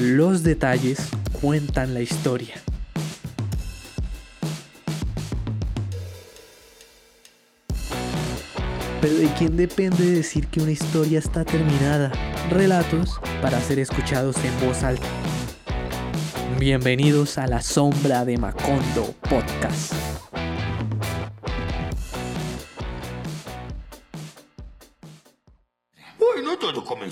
Los detalles cuentan la historia. Pero ¿de quién depende decir que una historia está terminada? Relatos para ser escuchados en voz alta. Bienvenidos a La Sombra de Macondo Podcast.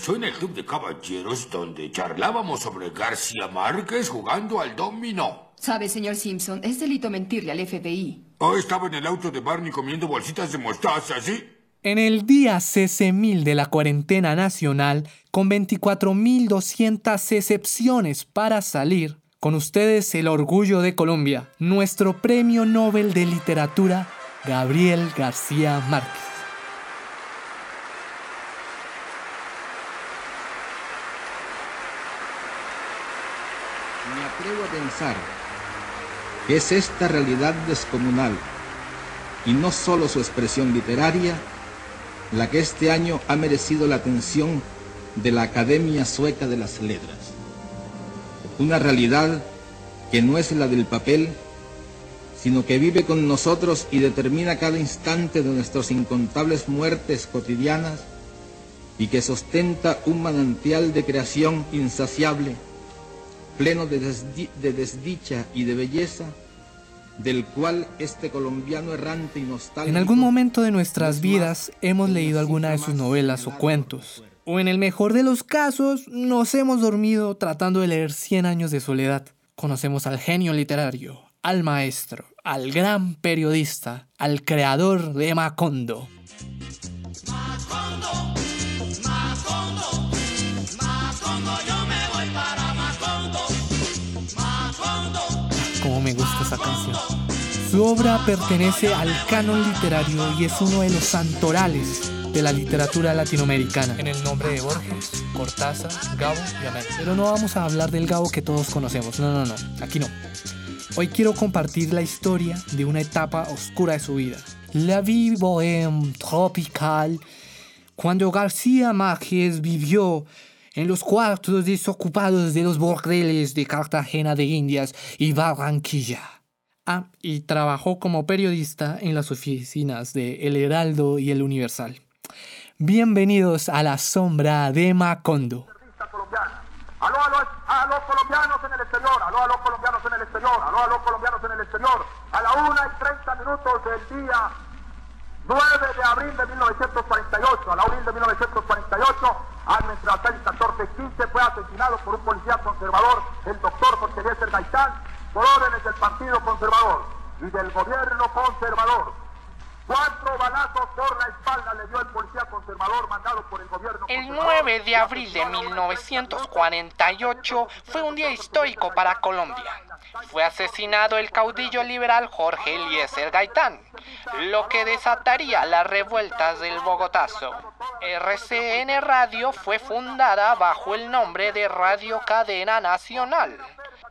Comenzó en el club de caballeros donde charlábamos sobre García Márquez jugando al dominó. Sabe, señor Simpson, es delito mentirle al FBI. Oh, estaba en el auto de Barney comiendo bolsitas de mostaza, ¿sí? En el día CC1000 de la cuarentena nacional, con 24.200 excepciones para salir, con ustedes el orgullo de Colombia, nuestro premio Nobel de Literatura, Gabriel García Márquez. Me atrevo a pensar que es esta realidad descomunal y no solo su expresión literaria la que este año ha merecido la atención de la Academia Sueca de las Letras. Una realidad que no es la del papel, sino que vive con nosotros y determina cada instante de nuestras incontables muertes cotidianas y que sostenta un manantial de creación insaciable, pleno de, desdi- de desdicha y de belleza, del cual este colombiano errante y nostálgico... En algún momento de nuestras vidas hemos leído una alguna de sus novelas o cuentos. O en el mejor de los casos, nos hemos dormido tratando de leer Cien años de soledad. Conocemos al genio literario, al maestro, al gran periodista, al creador de Macondo. Canción. Su obra pertenece al canon literario y es uno de los santorales de la literatura latinoamericana. En el nombre de Borges, Cortázar, Gabo y Amén. Pero no vamos a hablar del Gabo que todos conocemos. No, no, no. Aquí no. Hoy quiero compartir la historia de una etapa oscura de su vida. La vie bohème tropical. Cuando García Márquez vivió en los cuartos desocupados de los bordeles de Cartagena de Indias y Barranquilla. Ah, y trabajó como periodista en las oficinas de El Heraldo y El Universal. Bienvenidos a la sombra de Macondo. Aló a los, a los colombianos en el exterior, aló a los colombianos en el exterior, aló a los colombianos en el exterior. A la 1 y 30 minutos del día 9 de abril de 1948, a la abril de 1948, a nuestra 14 15 fue asesinado por un policía conservador, el doctor Eliezer Gaitán, por órdenes del Partido Conservador y del gobierno conservador. Cuatro balazos por la espalda le dio el policía conservador mandado por el gobierno El conservador. 9 de abril de 1948 fue un día histórico para Colombia. Fue asesinado el caudillo liberal Jorge Eliezer Gaitán, lo que desataría las revueltas del Bogotazo. RCN Radio fue fundada bajo el nombre de Radio Cadena Nacional,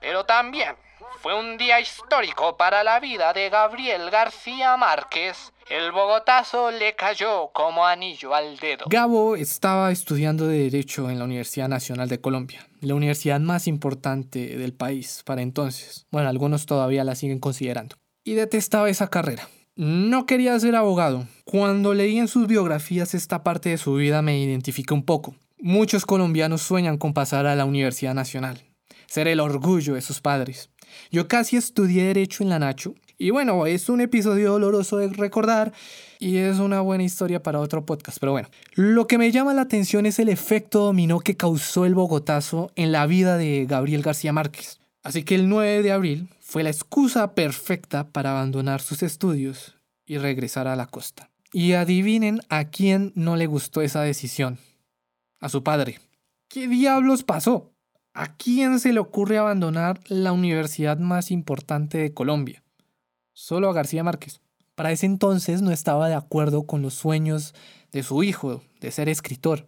pero también fue un día histórico para la vida de Gabriel García Márquez. El Bogotazo le cayó como anillo al dedo. Gabo estaba estudiando Derecho en la Universidad Nacional de Colombia, la universidad más importante del país para entonces. Bueno, algunos todavía la siguen considerando. Y detestaba esa carrera. No quería ser abogado. Cuando leí en sus biografías esta parte de su vida me identifiqué un poco. Muchos colombianos sueñan con pasar a la Universidad Nacional, ser el orgullo de sus padres. Yo casi estudié Derecho en la Nacho. Y bueno, es un episodio doloroso de recordar y es una buena historia para otro podcast. Pero bueno, lo que me llama la atención es el efecto dominó que causó el Bogotazo en la vida de Gabriel García Márquez. Así que el 9 de abril fue la excusa perfecta para abandonar sus estudios y regresar a la costa. Y adivinen a quién no le gustó esa decisión. A su padre. ¿Qué diablos pasó? ¿A quién se le ocurre abandonar la universidad más importante de Colombia? Solo a García Márquez. Para ese entonces no estaba de acuerdo con los sueños de su hijo de ser escritor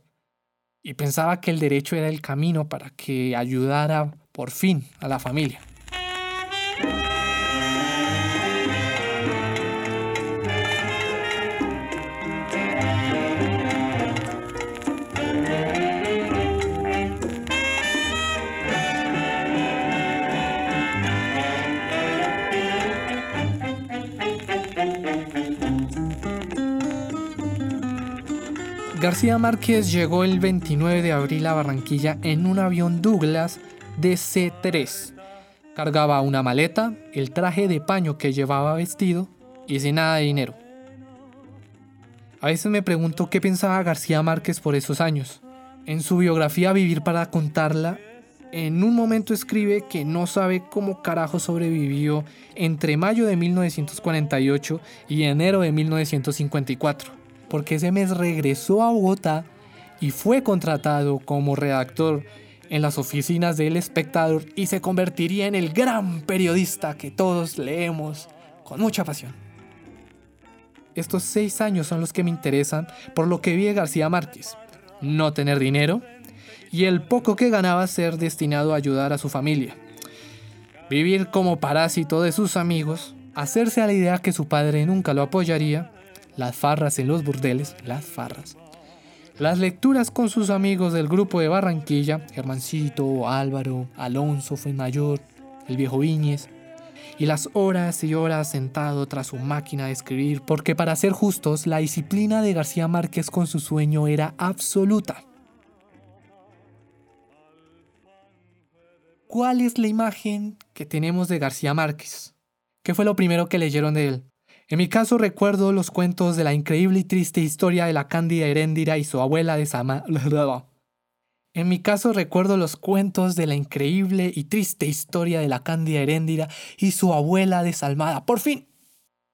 y pensaba que el derecho era el camino para que ayudara por fin a la familia. García Márquez llegó el 29 de abril a Barranquilla en un avión Douglas DC-3. Cargaba una maleta, el traje de paño que llevaba vestido y sin nada de dinero. A veces me pregunto qué pensaba García Márquez por esos años. En su biografía Vivir para contarla, en un momento escribe que no sabe cómo carajo sobrevivió entre mayo de 1948 y enero de 1954, porque ese mes regresó a Bogotá y fue contratado como redactor en las oficinas del espectador y se convertiría en el gran periodista que todos leemos con mucha pasión. Estos seis años son los que me interesan por lo que vi García Márquez. No tener dinero y el poco que ganaba ser destinado a ayudar a su familia. Vivir como parásito de sus amigos, hacerse a la idea que su padre nunca lo apoyaría, las farras en los burdeles, las farras, las lecturas con sus amigos del grupo de Barranquilla, Germancito, Álvaro, Alonso Fuenmayor, el viejo Viñez, y las horas y horas sentado tras su máquina de escribir, porque para ser justos, la disciplina de García Márquez con su sueño era absoluta. ¿Cuál es la imagen que tenemos de García Márquez? ¿Qué fue lo primero que leyeron de él? En mi caso recuerdo los cuentos de la increíble y triste historia de la cándida Heréndira y su abuela de Sama. En mi caso recuerdo los cuentos de la increíble y triste historia de la cándida Heréndira y su abuela desalmada. ¡Por fin!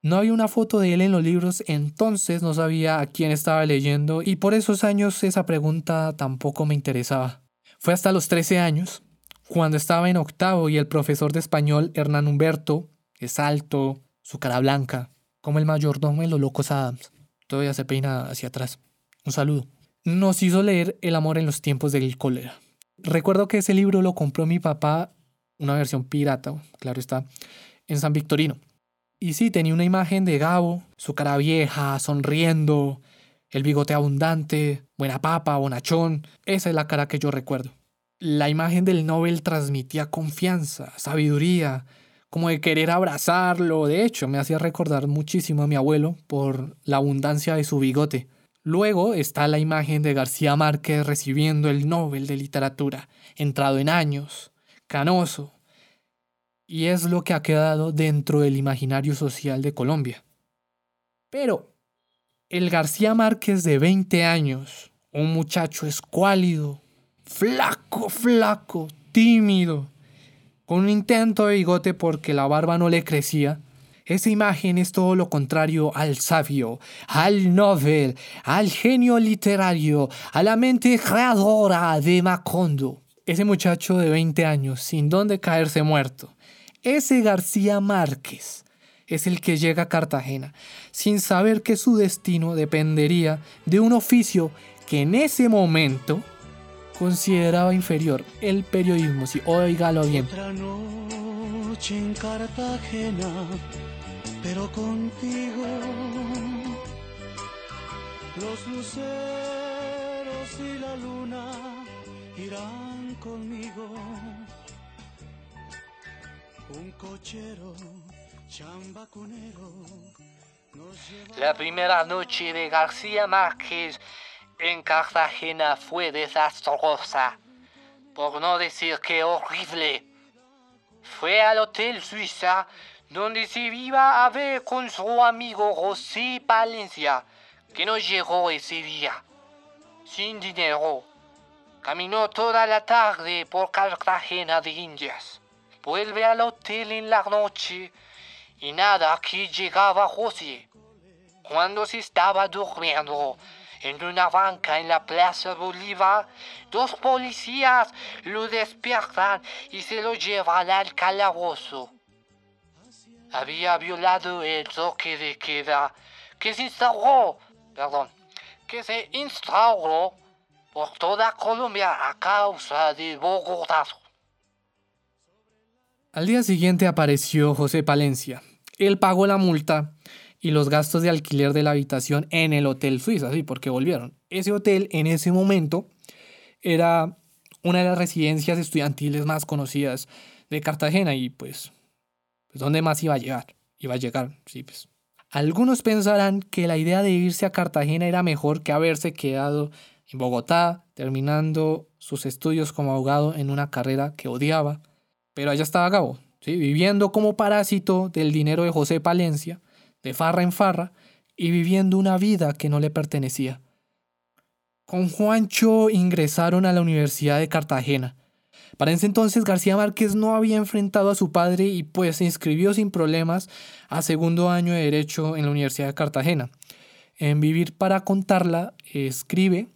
No había una foto de él en los libros, entonces no sabía a quién estaba leyendo y por esos años esa pregunta tampoco me interesaba. Fue hasta los 13 años, cuando estaba en octavo y el profesor de español Hernán Humberto, es alto, su cara blanca, como el mayordomo en Los Locos Adams. Todavía se peina hacia atrás. Un saludo. Nos hizo leer El amor en los tiempos del cólera. Recuerdo que ese libro lo compró mi papá, una versión pirata, claro está, en San Victorino. Y sí, tenía una imagen de Gabo, su cara vieja, sonriendo, el bigote abundante, buena papa, bonachón. Esa es la cara que yo recuerdo. La imagen del Nobel transmitía confianza, sabiduría, como de querer abrazarlo. De hecho, me hacía recordar muchísimo a mi abuelo por la abundancia de su bigote. Luego está la imagen de García Márquez recibiendo el Nobel de Literatura, entrado en años, canoso, y es lo que ha quedado dentro del imaginario social de Colombia. Pero el García Márquez de 20 años, un muchacho escuálido, flaco, flaco, tímido, con un intento de bigote porque la barba no le crecía, esa imagen es todo lo contrario al sabio, al novel, al genio literario, a la mente creadora de Macondo. Ese muchacho de 20 años, sin dónde caerse muerto. Ese García Márquez es el que llega a Cartagena, sin saber que su destino dependería de un oficio que en ese momento consideraba inferior el periodismo, si oígalo bien. Otra noche en Cartagena, pero contigo los luceros y la luna irán conmigo. Un cochero chambacunero La primera noche de García Márquez en Cartagena fue desastrosa, por no decir que horrible. Fue al Hotel Suiza, donde se iba a ver con su amigo José Palencia, que no llegó ese día. Sin dinero. Caminó toda la tarde por Cartagena de Indias. Vuelve al hotel en la noche y nada que llegaba José. Cuando se estaba durmiendo, en una banca en la Plaza Bolívar, dos policías lo despiertan y se lo llevan al calabozo. Había violado el toque de queda que se instauró, por toda Colombia a causa del Bogotazo. Al día siguiente apareció José Palencia. Él pagó la multa y los gastos de alquiler de la habitación en el Hotel Suiza, sí, porque volvieron. Ese hotel en ese momento era una de las residencias estudiantiles más conocidas de Cartagena y pues, pues ¿dónde más iba a llegar? Iba a llegar, sí, pues, Algunos pensarán que la idea de irse a Cartagena era mejor que haberse quedado en Bogotá, terminando sus estudios como abogado en una carrera que odiaba. Pero allá estaba Gabo, ¿sí? viviendo como parásito del dinero de José Palencia, de farra en farra, y viviendo una vida que no le pertenecía. Con Juancho ingresaron a la Universidad de Cartagena. Para ese entonces García Márquez no había enfrentado a su padre y pues se inscribió sin problemas a segundo año de Derecho en la Universidad de Cartagena. En Vivir para contarla escribe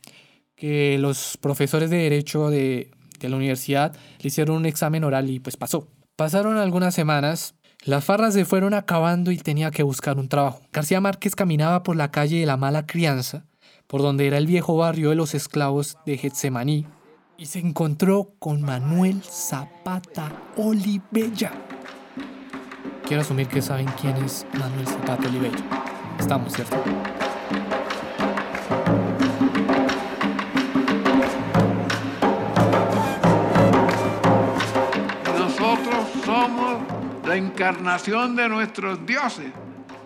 que los profesores de Derecho de, de la universidad le hicieron un examen oral y pues pasó. Pasaron algunas semanas, las farras se fueron acabando y tenía que buscar un trabajo. García Márquez caminaba por la calle de la mala crianza, por donde era el viejo barrio de los esclavos de Getsemaní, y se encontró con Manuel Zapata Olivella. Quiero asumir que saben quién es Manuel Zapata Olivella. Estamos, ¿cierto? Encarnación de nuestros dioses,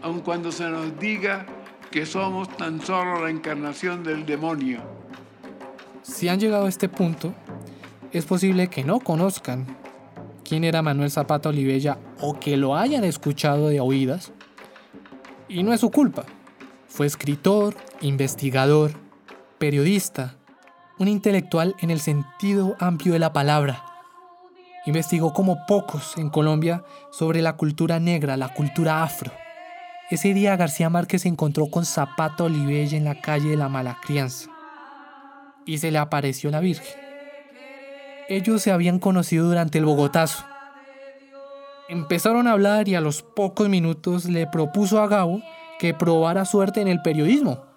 aun cuando se nos diga que somos tan solo la encarnación del demonio. Si han llegado a este punto, es posible que no conozcan quién era Manuel Zapata Olivella o que lo hayan escuchado de oídas. Y no es su culpa. Fue escritor, investigador, periodista, un intelectual en el sentido amplio de la palabra. Investigó como pocos en Colombia sobre la cultura negra, la cultura afro. Ese día García Márquez se encontró con Zapata Olivella en la calle de la Mala Crianza y se le apareció la Virgen. Ellos se habían conocido durante el Bogotazo. Empezaron a hablar y a los pocos minutos le propuso a Gabo que probara suerte en el periodismo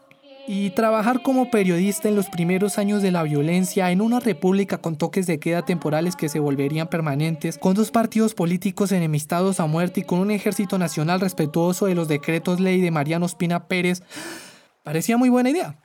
y trabajar como periodista en los primeros años de la violencia en una república con toques de queda temporales que se volverían permanentes, con dos partidos políticos enemistados a muerte y con un ejército nacional respetuoso de los decretos ley de Mariano Espina Pérez, parecía muy buena idea.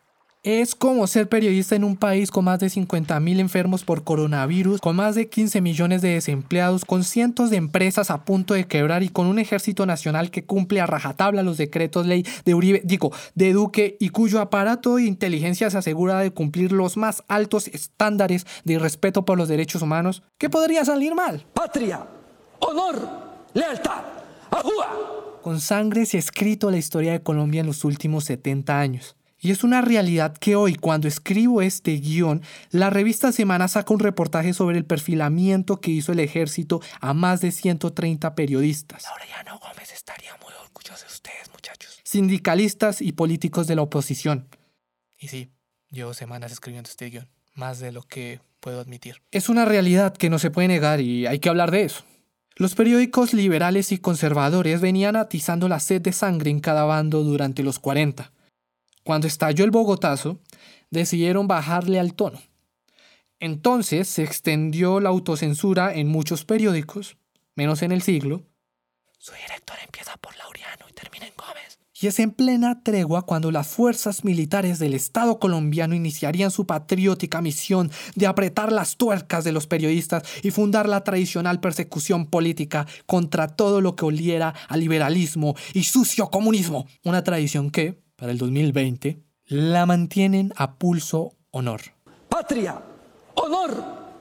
Es como ser periodista en un país con más de 50.000 enfermos por coronavirus, con más de 15 millones de desempleados, con cientos de empresas a punto de quebrar y con un ejército nacional que cumple a rajatabla los decretos ley de Uribe, digo, de Duque y cuyo aparato de inteligencia se asegura de cumplir los más altos estándares de respeto por los derechos humanos. ¿Qué podría salir mal? Patria, honor, lealtad, ajúa. Con sangre se ha escrito la historia de Colombia en los últimos 70 años. Y es una realidad que hoy, cuando escribo este guion, la revista Semana saca un reportaje sobre el perfilamiento que hizo el ejército a más de 130 periodistas. Laureano Gómez estaría muy orgulloso de ustedes, muchachos. Sindicalistas y políticos de la oposición. Y sí, llevo semanas escribiendo este guion, más de lo que puedo admitir. Es una realidad que no se puede negar y hay que hablar de eso. Los periódicos liberales y conservadores venían atizando la sed de sangre en cada bando durante los 40. Cuando estalló el Bogotazo, decidieron bajarle al tono. Entonces se extendió la autocensura en muchos periódicos, menos en el siglo. Su director empieza por Laureano y termina en Gómez. Y es en plena tregua cuando las fuerzas militares del Estado colombiano iniciarían su patriótica misión de apretar las tuercas de los periodistas y fundar la tradicional persecución política contra todo lo que oliera a liberalismo y sucio comunismo. Una tradición que, para el 2020 la mantienen a pulso honor. Patria, honor,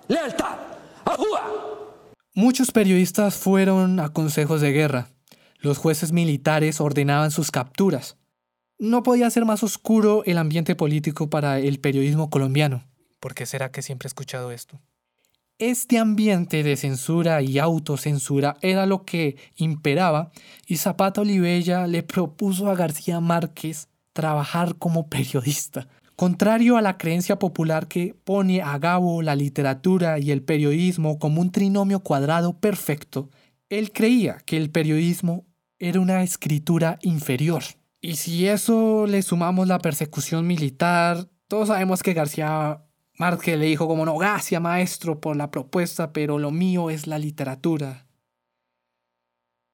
lealtad, ajúa. Muchos periodistas fueron a consejos de guerra. Los jueces militares ordenaban sus capturas. No podía ser más oscuro el ambiente político para el periodismo colombiano. ¿Por qué será que siempre he escuchado esto? Este ambiente de censura y autocensura era lo que imperaba y Zapata Olivella le propuso a García Márquez trabajar como periodista. Contrario a la creencia popular que pone a Gabo la literatura y el periodismo como un trinomio cuadrado perfecto, él creía que el periodismo era una escritura inferior. Y si eso le sumamos la persecución militar, todos sabemos que García Márquez le dijo como no, gracias maestro por la propuesta, pero lo mío es la literatura.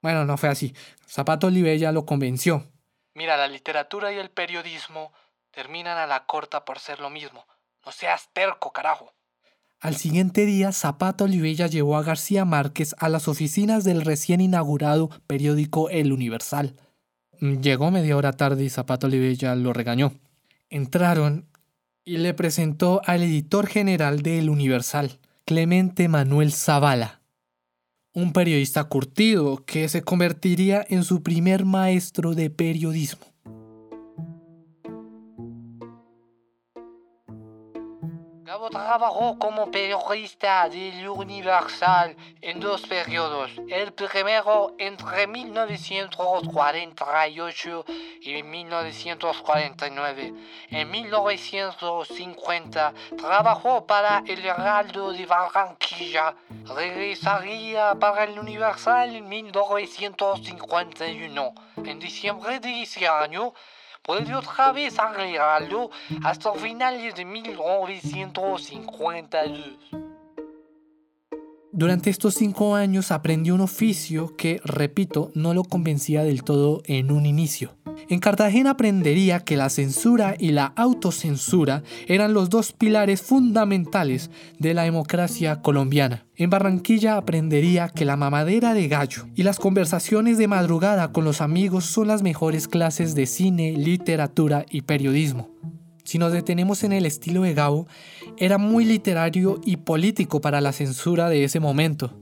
Bueno, no fue así. Zapato Olivella lo convenció. Mira, la literatura y el periodismo terminan a la corta por ser lo mismo. No seas terco, carajo. Al siguiente día, Zapato Olivella llevó a García Márquez a las oficinas del recién inaugurado periódico El Universal. llegó media hora tarde y Zapato Olivella lo regañó. Entraron y le presentó al editor general de El Universal, Clemente Manuel Zavala, un periodista curtido que se convertiría en su primer maestro de periodismo. Trabajó como periodista del Universal en dos periodos. El primero entre 1948 y 1949. En 1950 trabajó para el Heraldo de Barranquilla. Regresaría para el Universal en 1951. En diciembre de ese año vuelve otra vez Heraldo hasta finales de 1952. Durante estos cinco años aprendió un oficio que, repito, no lo convencía del todo en un inicio. En Cartagena aprendería que la censura y la autocensura eran los dos pilares fundamentales de la democracia colombiana. En Barranquilla aprendería que la mamadera de gallo y las conversaciones de madrugada con los amigos son las mejores clases de cine, literatura y periodismo. Si nos detenemos en el estilo de Gabo, era muy literario y político para la censura de ese momento.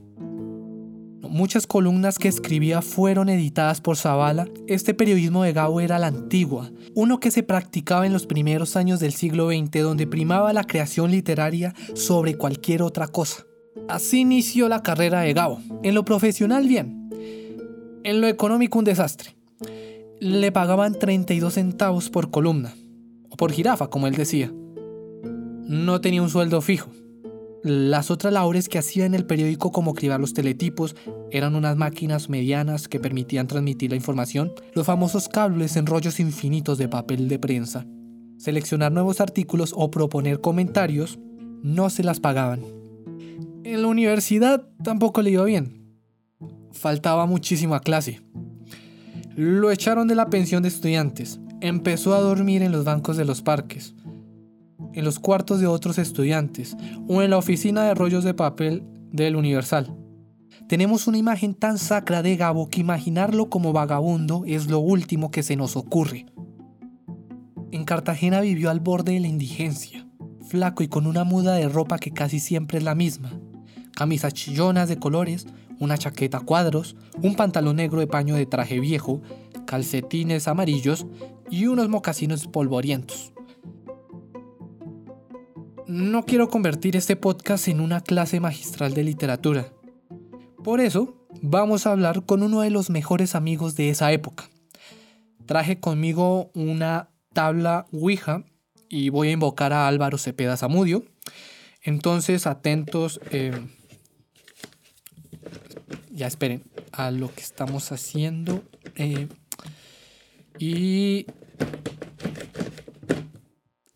Muchas columnas que escribía fueron editadas por Zavala. Este periodismo de Gabo era la antigua, uno que se practicaba en los primeros años del siglo XX, donde primaba la creación literaria sobre cualquier otra cosa. Así inició la carrera de Gabo. En lo profesional, bien. En lo económico, un desastre. Le pagaban 32 centavos por columna, o por jirafa, como él decía. No tenía un sueldo fijo. Las otras labores que hacía en el periódico como cribar los teletipos eran unas máquinas medianas que permitían transmitir la información, los famosos cables en rollos infinitos de papel de prensa. Seleccionar nuevos artículos o proponer comentarios no se las pagaban. En la universidad tampoco le iba bien. Faltaba muchísima clase. Lo echaron de la pensión de estudiantes. Empezó a dormir en los bancos de los parques en los cuartos de otros estudiantes o en la oficina de rollos de papel del Universal. Tenemos una imagen tan sacra de Gabo que imaginarlo como vagabundo es lo último que se nos ocurre. En Cartagena vivió al borde de la indigencia, flaco y con una muda de ropa que casi siempre es la misma. Camisas chillonas de colores, una chaqueta a cuadros, un pantalón negro de paño de traje viejo, calcetines amarillos y unos mocasinos polvorientos. No quiero convertir este podcast en una clase magistral de literatura. Por eso, vamos a hablar con uno de los mejores amigos de esa época. Traje conmigo una tabla Ouija y voy a invocar a Álvaro Cepeda Zamudio. Entonces, atentos. eh, ya esperen a lo que estamos haciendo. eh, y.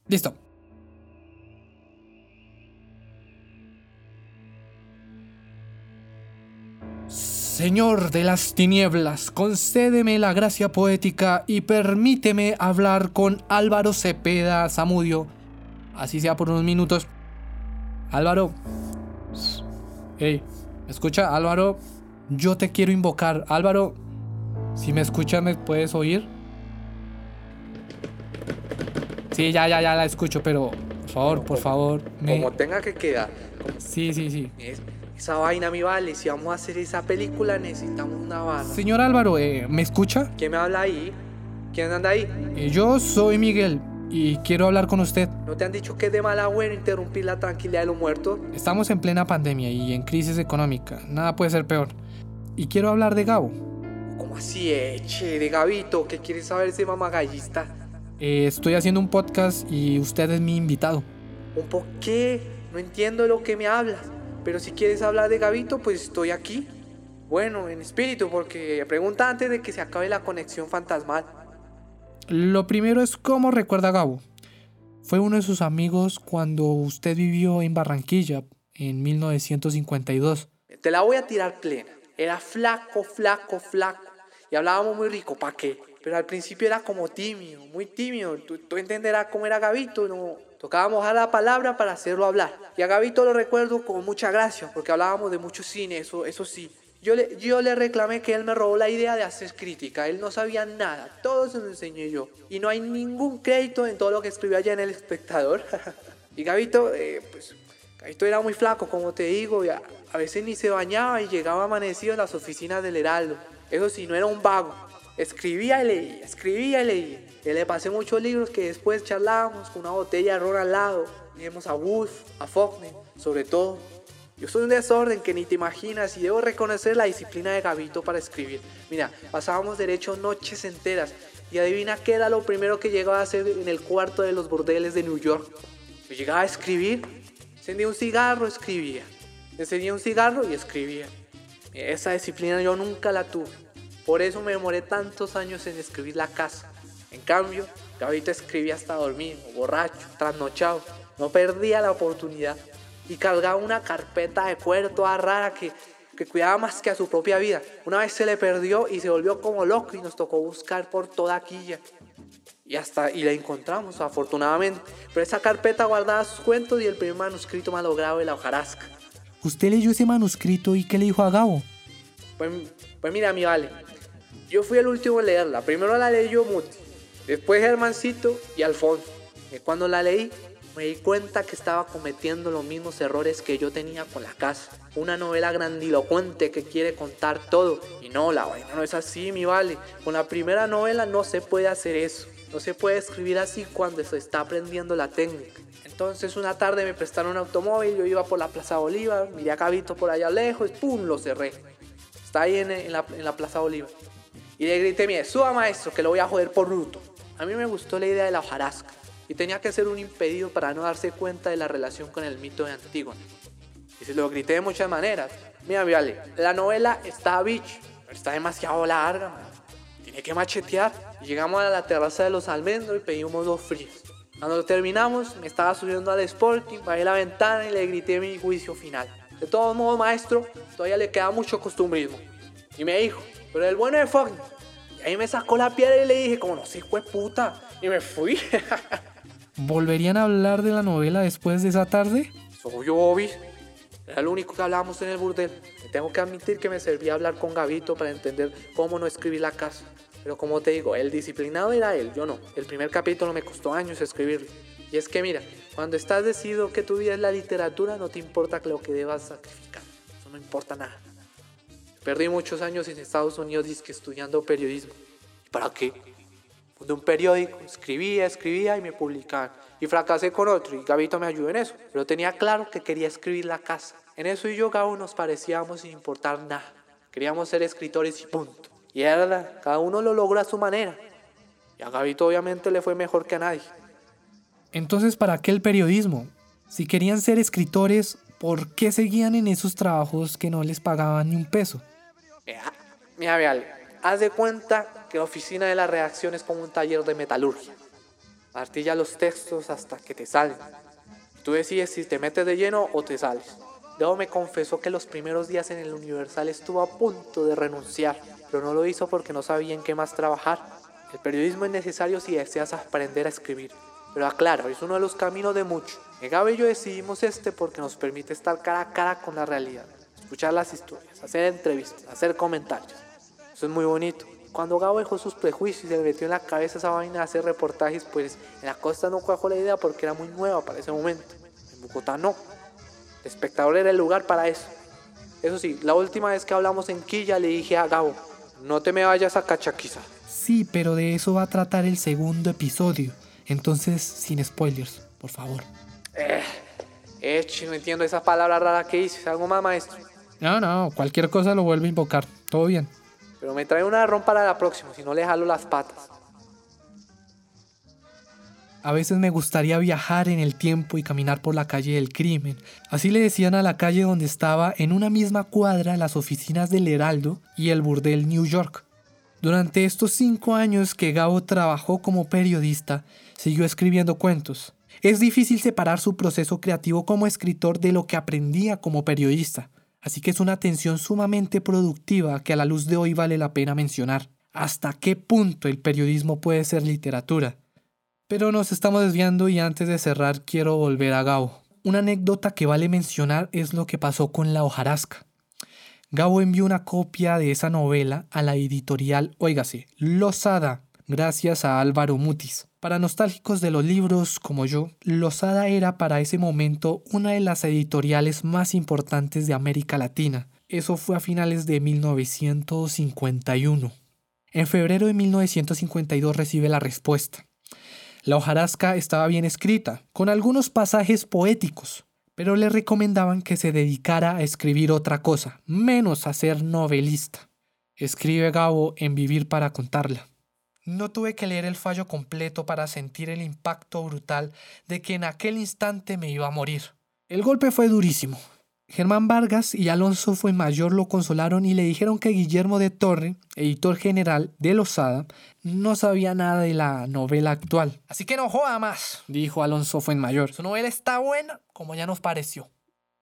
Listo. Señor de las tinieblas, concédeme la gracia poética y permíteme hablar con Álvaro Cepeda Zamudio, así sea por unos minutos. Álvaro. Hey, ¿me escucha? Álvaro, yo te quiero invocar. Álvaro, si me escuchas, ¿me puedes oír? Sí, ya, ya, ya la escucho, pero por favor, por favor. me- Como tenga que quedar. Sí, sí, sí. Es- esa vaina, mi vale. Si vamos a hacer esa película, necesitamos una barra. Señor Álvaro, eh, ¿me escucha? ¿Quién me habla ahí? ¿Quién anda ahí? Eh, yo soy Miguel y quiero hablar con usted. ¿No te han dicho que es de mal agüero interrumpir la tranquilidad de los muertos? Estamos en plena pandemia y en crisis económica. Nada puede ser peor. Y quiero hablar de Gabo. ¿Cómo así, eche? De Gabito, ¿qué quieres saber ese mamagallista? Eh, estoy haciendo un podcast y usted es mi invitado. ¿Un por qué? No entiendo lo que me hablas. Pero si quieres hablar de Gabito, pues estoy aquí. Bueno, en espíritu, porque pregunta antes de que se acabe la conexión fantasmal. Lo primero es cómo recuerda a Gabo. Fue uno de sus amigos cuando usted vivió en Barranquilla en 1952. Te la voy a tirar plena. Era flaco, flaco, flaco. Y hablábamos muy rico, ¿pa' qué? Pero al principio era como tímido, muy tímido. Tú, tú entenderás cómo era Gabito, ¿no? Tocábamos a la palabra para hacerlo hablar. Y a Gabito lo recuerdo con mucha gracia, porque hablábamos de mucho cine, eso, eso sí. Yo le, yo le reclamé que él me robó la idea de hacer crítica. Él no sabía nada. Todo se lo enseñé yo. Y no hay ningún crédito en todo lo que escribió allá en El Espectador. y Gabito, eh, pues, Gabito era muy flaco, como te digo. Y a, a veces ni se bañaba y llegaba amanecido en las oficinas del Heraldo. Eso sí, no era un vago. Escribía y leía, escribía y leía. Y le pasé muchos libros que después charlábamos con una botella de ron al lado. Leíamos a Woolf, a Faulkner, sobre todo. Yo soy un desorden que ni te imaginas y debo reconocer la disciplina de Gabito para escribir. Mira, pasábamos derecho noches enteras y adivina qué era lo primero que llegaba a hacer en el cuarto de los bordeles de New York. Yo llegaba a escribir, encendía un cigarro, escribía. Encendía un cigarro y escribía. Esa disciplina yo nunca la tuve. Por eso me demoré tantos años en escribir la casa. En cambio, Gabito escribía hasta dormir, borracho, trasnochado. No perdía la oportunidad y cargaba una carpeta de cuero toda rara que, que cuidaba más que a su propia vida. Una vez se le perdió y se volvió como loco y nos tocó buscar por toda Quilla. Y hasta y la encontramos, afortunadamente. Pero esa carpeta guardaba sus cuentos y el primer manuscrito malogrado de la hojarasca. ¿Usted leyó ese manuscrito y qué le dijo a Gabo? Pues, pues mira, mi vale. Yo fui el último en leerla. Primero la leyó Muti, después Germancito y Alfonso. Y cuando la leí, me di cuenta que estaba cometiendo los mismos errores que yo tenía con la casa. Una novela grandilocuente que quiere contar todo. Y no, la vaina no es así, mi vale. Con la primera novela no se puede hacer eso. No se puede escribir así cuando se está aprendiendo la técnica. Entonces una tarde me prestaron un automóvil, yo iba por la Plaza Bolívar, miré a Cabito por allá lejos, ¡pum! Lo cerré. Está ahí en, en, la, en la Plaza Bolívar. Y le grité, mire, suba maestro, que lo voy a joder por bruto. A mí me gustó la idea de la hojarasca y tenía que ser un impedido para no darse cuenta de la relación con el mito de Antígona. Y se lo grité de muchas maneras. Mira, vale, la novela está a bitch, pero está demasiado larga, man. Tiene que machetear. Y llegamos a la terraza de los almendros y pedimos dos fríos. Cuando terminamos, me estaba subiendo al Sporting, bajé la ventana y le grité mi juicio final. De todos modos, maestro, todavía le queda mucho costumbrismo. Y me dijo, pero el bueno de Faulkner. Ahí me sacó la piedra y le dije, como no sé, fue puta. Y me fui. ¿Volverían a hablar de la novela después de esa tarde? Soy yo, Bobby. Era lo único que hablábamos en el burdel. Me tengo que admitir que me servía hablar con Gabito para entender cómo no escribir la casa. Pero como te digo, el disciplinado era él, yo no. El primer capítulo me costó años escribirlo. Y es que mira, cuando estás decidido que tu vida es la literatura, no te importa lo que debas sacrificar. Eso no importa nada. Perdí muchos años en Estados Unidos disque estudiando periodismo. ¿Y para qué? Fundé un periódico, escribía, escribía y me publicaban. Y fracasé con otro y Gabito me ayudó en eso. Pero tenía claro que quería escribir la casa. En eso y yo, Gabo, nos parecíamos sin importar nada. Queríamos ser escritores y punto. Y era cada uno lo logró a su manera. Y a Gabito obviamente le fue mejor que a nadie. Entonces, ¿para qué el periodismo? Si querían ser escritores, ¿por qué seguían en esos trabajos que no les pagaban ni un peso? Mira, mira, Vial, haz de cuenta que la oficina de la redacción es como un taller de metalurgia. Martilla los textos hasta que te salen. Tú decides si te metes de lleno o te sales. Debo me confesó que los primeros días en el Universal estuvo a punto de renunciar, pero no lo hizo porque no sabía en qué más trabajar. El periodismo es necesario si deseas aprender a escribir. Pero aclaro, es uno de los caminos de muchos. Gabe y yo decidimos este porque nos permite estar cara a cara con la realidad, escuchar las historias, hacer entrevistas, hacer comentarios. Eso es muy bonito. Cuando Gabo dejó sus prejuicios y se le metió en la cabeza esa vaina de hacer reportajes, pues en la costa no cuajó la idea porque era muy nueva para ese momento. En Bogotá no. El espectador era el lugar para eso. Eso sí, la última vez que hablamos en Quilla le dije a Gabo, no te me vayas a Cachaquiza. Sí, pero de eso va a tratar el segundo episodio. Entonces, sin spoilers, por favor. Eh, eh, no entiendo esa palabra rara que dices. ¿Algo más, maestro? No, no, cualquier cosa lo vuelve a invocar. Todo bien. Pero me trae una ron para la próxima, si no le jalo las patas. A veces me gustaría viajar en el tiempo y caminar por la calle del crimen. Así le decían a la calle donde estaba en una misma cuadra las oficinas del Heraldo y el burdel New York. Durante estos cinco años que Gabo trabajó como periodista, siguió escribiendo cuentos. Es difícil separar su proceso creativo como escritor de lo que aprendía como periodista, así que es una tensión sumamente productiva que a la luz de hoy vale la pena mencionar. ¿Hasta qué punto el periodismo puede ser literatura? Pero nos estamos desviando y antes de cerrar quiero volver a Gabo. Una anécdota que vale mencionar es lo que pasó con la hojarasca. Gabo envió una copia de esa novela a la editorial, óigase, Losada, gracias a Álvaro Mutis. Para nostálgicos de los libros como yo, Losada era para ese momento una de las editoriales más importantes de América Latina. Eso fue a finales de 1951. En febrero de 1952 recibe la respuesta. La hojarasca estaba bien escrita, con algunos pasajes poéticos, pero le recomendaban que se dedicara a escribir otra cosa, menos a ser novelista. Escribe Gabo en Vivir para contarla. No tuve que leer el fallo completo para sentir el impacto brutal de que en aquel instante me iba a morir. El golpe fue durísimo. Germán Vargas y Alonso Fuenmayor lo consolaron y le dijeron que Guillermo de Torre, editor general de Losada, no sabía nada de la novela actual. Así que no joda más, dijo Alonso Fuenmayor. Su novela está buena, como ya nos pareció.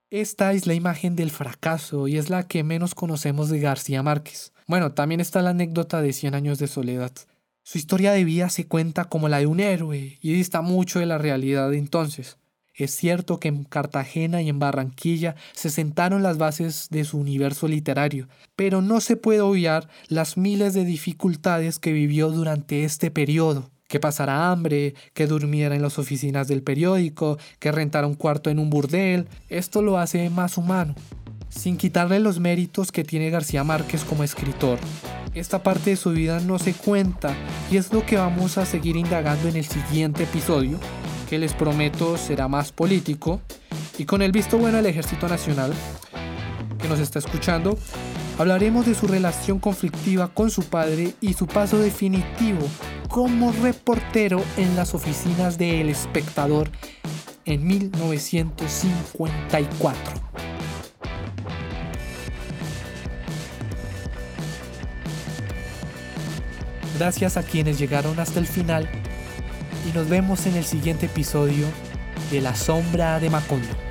Esta es la imagen del fracaso y es la que menos conocemos de García Márquez. Bueno, también está la anécdota de Cien años de soledad. Su historia de vida se cuenta como la de un héroe y dista mucho de la realidad de entonces. Es cierto que en Cartagena y en Barranquilla se sentaron las bases de su universo literario, pero no se puede obviar las miles de dificultades que vivió durante este periodo. Que pasara hambre, que durmiera en las oficinas del periódico, que rentara un cuarto en un burdel, esto lo hace más humano sin quitarle los méritos que tiene García Márquez como escritor. Esta parte de su vida no se cuenta y es lo que vamos a seguir indagando en el siguiente episodio, que les prometo será más político y con el visto bueno del Ejército Nacional que nos está escuchando, hablaremos de su relación conflictiva con su padre y su paso definitivo como reportero en las oficinas de El Espectador en 1954. Gracias a quienes llegaron hasta el final y nos vemos en el siguiente episodio de La Sombra de Macondo.